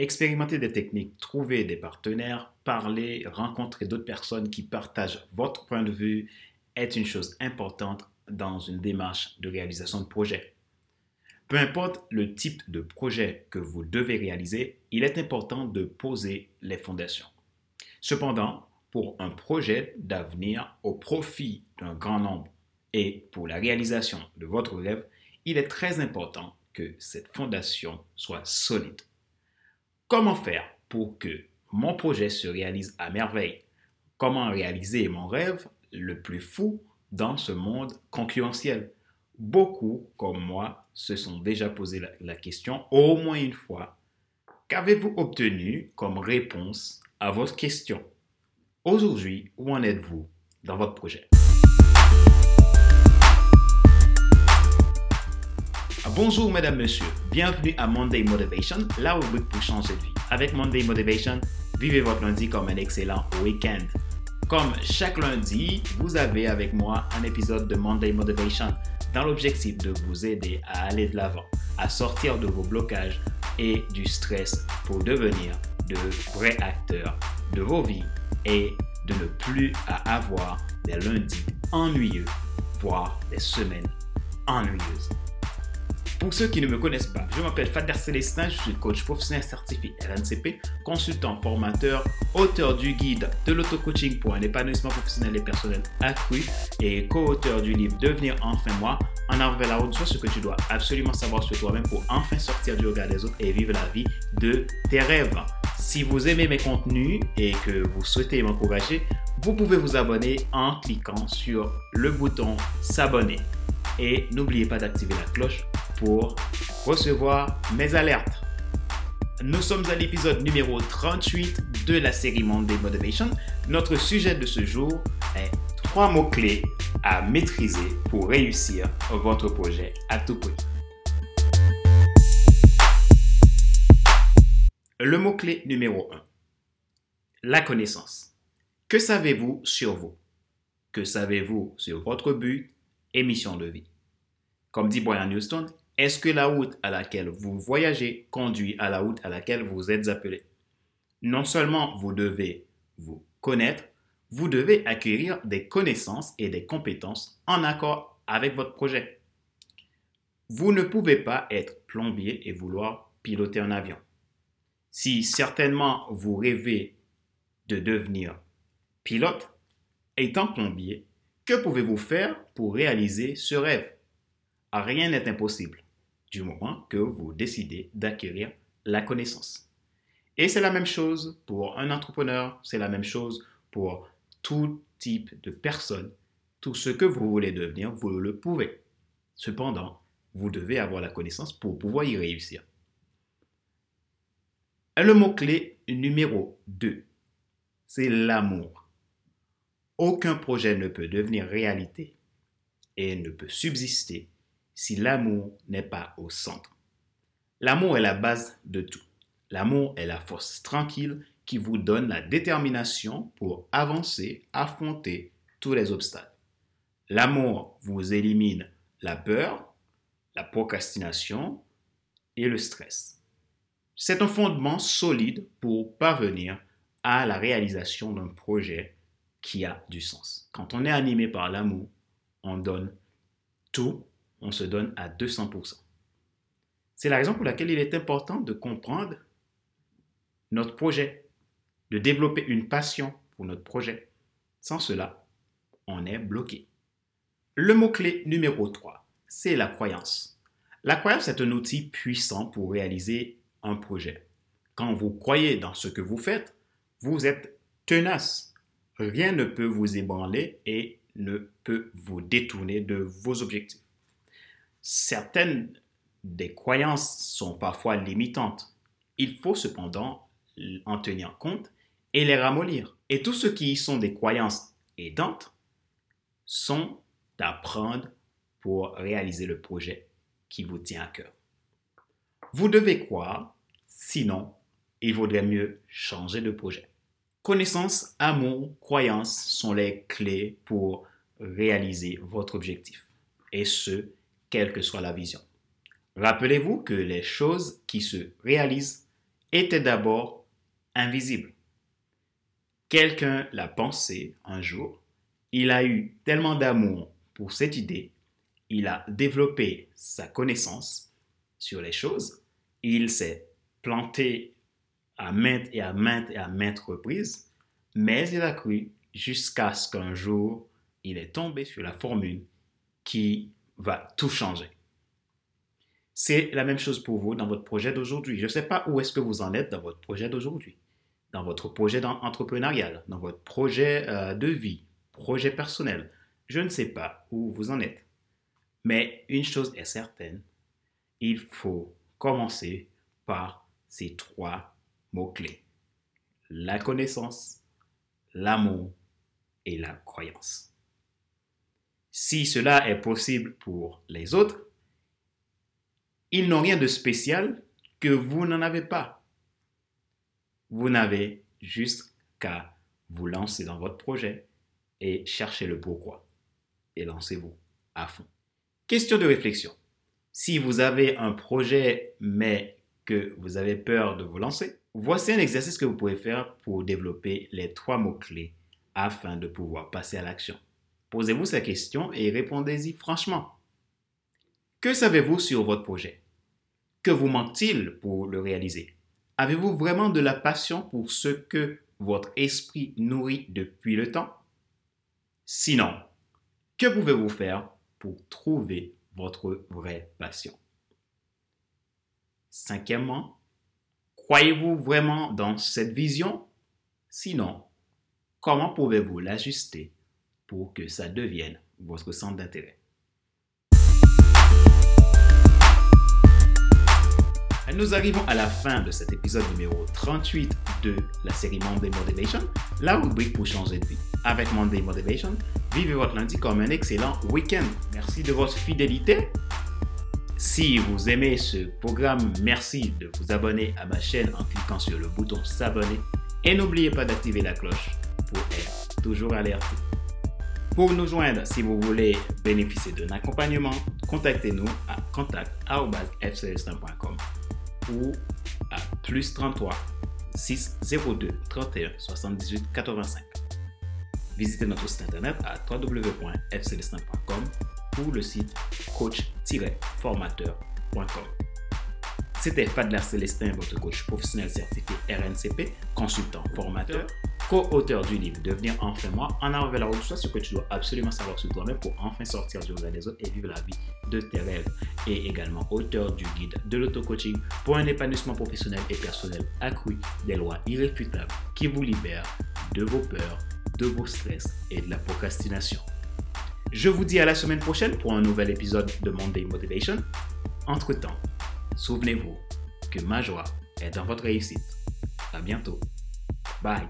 Expérimentez des techniques, trouvez des partenaires, parlez, rencontrez d'autres personnes qui partagent votre point de vue est une chose importante dans une démarche de réalisation de projet. Peu importe le type de projet que vous devez réaliser, il est important de poser les fondations. Cependant, pour un projet d'avenir au profit d'un grand nombre et pour la réalisation de votre rêve, il est très important que cette fondation soit solide. Comment faire pour que mon projet se réalise à merveille? Comment réaliser mon rêve le plus fou dans ce monde concurrentiel? Beaucoup, comme moi, se sont déjà posé la, question au moins une fois. Qu'avez-vous obtenu comme réponse à votre question Aujourd'hui, où en êtes-vous dans votre projet? Bonjour mesdames, messieurs, bienvenue à Monday Motivation, la rubrique pour changer de vie. Avec Monday Motivation, vivez votre lundi comme un excellent week-end. Comme chaque lundi, vous avez avec moi un épisode de Monday Motivation dans l'objectif de vous aider à aller de l'avant, à sortir de vos blocages et du stress pour devenir de vrais acteurs de vos vies et de ne plus avoir des lundis ennuyeux, voire des semaines ennuyeuses. Pour ceux qui ne me connaissent pas, je m'appelle Fader Célestin, je suis coach professionnel certifié RNCP, consultant, formateur, auteur du guide de l'auto-coaching pour un épanouissement professionnel et personnel accru et co-auteur du livre Devenir enfin moi, en avant la route, soit ce que tu dois absolument savoir sur toi-même pour enfin sortir du regard des autres et vivre la vie de tes rêves. Si vous aimez mes contenus et que vous souhaitez m'encourager, vous pouvez vous abonner en cliquant sur le bouton s'abonner. Et n'oubliez pas d'activer la cloche pour recevoir mes alertes. Nous sommes à l'épisode numéro 38 de la série Monday Motivation. Notre sujet de ce jour est trois mots-clés à maîtriser pour réussir votre projet à tout prix. Le mot-clé numéro 1. La connaissance. Que savez-vous sur vous? Que savez-vous sur votre but et mission de vie? Comme dit Brian Houston, est-ce que la route à laquelle vous voyagez conduit à la route à laquelle vous êtes appelé? Non seulement vous devez vous connaître, vous devez acquérir des connaissances et des compétences en accord avec votre projet. Vous ne pouvez pas être plombier et vouloir piloter un avion. Si certainement vous rêvez de devenir pilote, étant plombier, que pouvez-vous faire pour réaliser ce rêve? Rien n'est impossible du moment que vous décidez d'acquérir la connaissance. Et c'est la même chose pour un entrepreneur, c'est la même chose pour tout type de personne. Tout ce que vous voulez devenir, vous le pouvez. Cependant, vous devez avoir la connaissance pour pouvoir y réussir. Le mot-clé numéro 2, c'est l'amour. Aucun projet ne peut devenir réalité et ne peut subsister si l'amour n'est pas au centre. L'amour est la base de tout. L'amour est la force tranquille qui vous donne la détermination pour avancer, affronter tous les obstacles. L'amour vous élimine la peur, la procrastination et le stress. C'est un fondement solide pour parvenir à la réalisation d'un projet qui a du sens. Quand on est animé par l'amour, on donne tout on se donne à 200%. C'est la raison pour laquelle il est important de comprendre notre projet, de développer une passion pour notre projet. Sans cela, on est bloqué. Le mot-clé numéro 3, c'est la croyance. La croyance est un outil puissant pour réaliser un projet. Quand vous croyez dans ce que vous faites, vous êtes tenace. Rien ne peut vous ébranler et ne peut vous détourner de vos objectifs. Certaines des croyances sont parfois limitantes. Il faut cependant en tenir compte et les ramollir. Et tous ceux qui sont des croyances aidantes sont à prendre pour réaliser le projet qui vous tient à cœur. Vous devez croire, sinon il vaudrait mieux changer de projet. Connaissance, amour, croyance sont les clés pour réaliser votre objectif. Et ce, quelle que soit la vision. Rappelez-vous que les choses qui se réalisent était d'abord invisible. Quelqu'un l'a pensé un jour, il a eu tellement d'amour pour cette idée, il a développé sa connaissance sur les choses, il s'est planté à maintes et à maintes et à maintes reprises, mais il a cru jusqu'à ce qu'un jour, il est tombé sur la formule qui va tout changer. C'est la même chose pour vous dans votre projet d'aujourd'hui. Je ne sais pas où est-ce que vous en êtes dans votre projet d'aujourd'hui, dans votre projet entrepreneurial, dans votre projet euh, de vie, projet personnel. Je ne sais pas où vous en êtes. Mais une chose est certaine, il faut commencer par ces trois mots-clés. La connaissance, l'amour et la croyance. Si cela est possible pour les autres, ils n'ont rien de spécial que vous n'en avez pas. Vous n'avez juste qu'à vous lancer dans votre projet et chercher le pourquoi. Et lancez-vous à fond. Question de réflexion. Si vous avez un projet mais que vous avez peur de vous lancer, voici un exercice que vous pouvez faire pour développer les trois mots-clés afin de pouvoir passer à l'action. Posez-vous ces questions et répondez-y franchement. Que savez-vous sur votre projet? Que vous manque-t-il pour le réaliser? Avez-vous vraiment de la passion pour ce que votre esprit nourrit depuis le temps? Sinon, que pouvez-vous faire pour trouver votre vraie passion? Cinquièmement, croyez-vous vraiment dans cette vision? Sinon, comment pouvez-vous l'ajuster? Pour que ça devienne votre centre d'intérêt Nous arrivons à la fin de cet épisode numéro 38 de la série Monday Motivation, la rubrique pour changer de vie. Avec Monday Motivation, vivez votre lundi comme un excellent week-end. Merci de votre fidélité. Si vous aimez ce programme, merci de vous abonner à ma chaîne en cliquant sur le bouton s'abonner et n'oubliez pas d'activer la cloche pour être toujours alerté. Pour nous joindre, si vous voulez bénéficier d'un accompagnement, contactez-nous à contact.fcelestin.com ou à plus 33 602 31 78 85. Visitez notre site internet à www.fcelestin.com ou le site coach-formateur.com. C'était Fadler Célestin, votre coach professionnel certifié RNCP, consultant formateur, co-auteur du livre Devenir enfin moi, en avant vers la route, soit ce que tu dois absolument savoir sur toi-même pour enfin sortir du regard des autres et vivre la vie de tes rêves. Et également auteur du guide de l'auto-coaching pour un épanouissement professionnel et personnel accru des lois irréfutables qui vous libèrent de vos peurs, de vos stress et de la procrastination. Je vous dis à la semaine prochaine pour un nouvel épisode de Monday Motivation. Entre-temps, souvenez-vous que ma joie est dans votre réussite. À bientôt. Bye.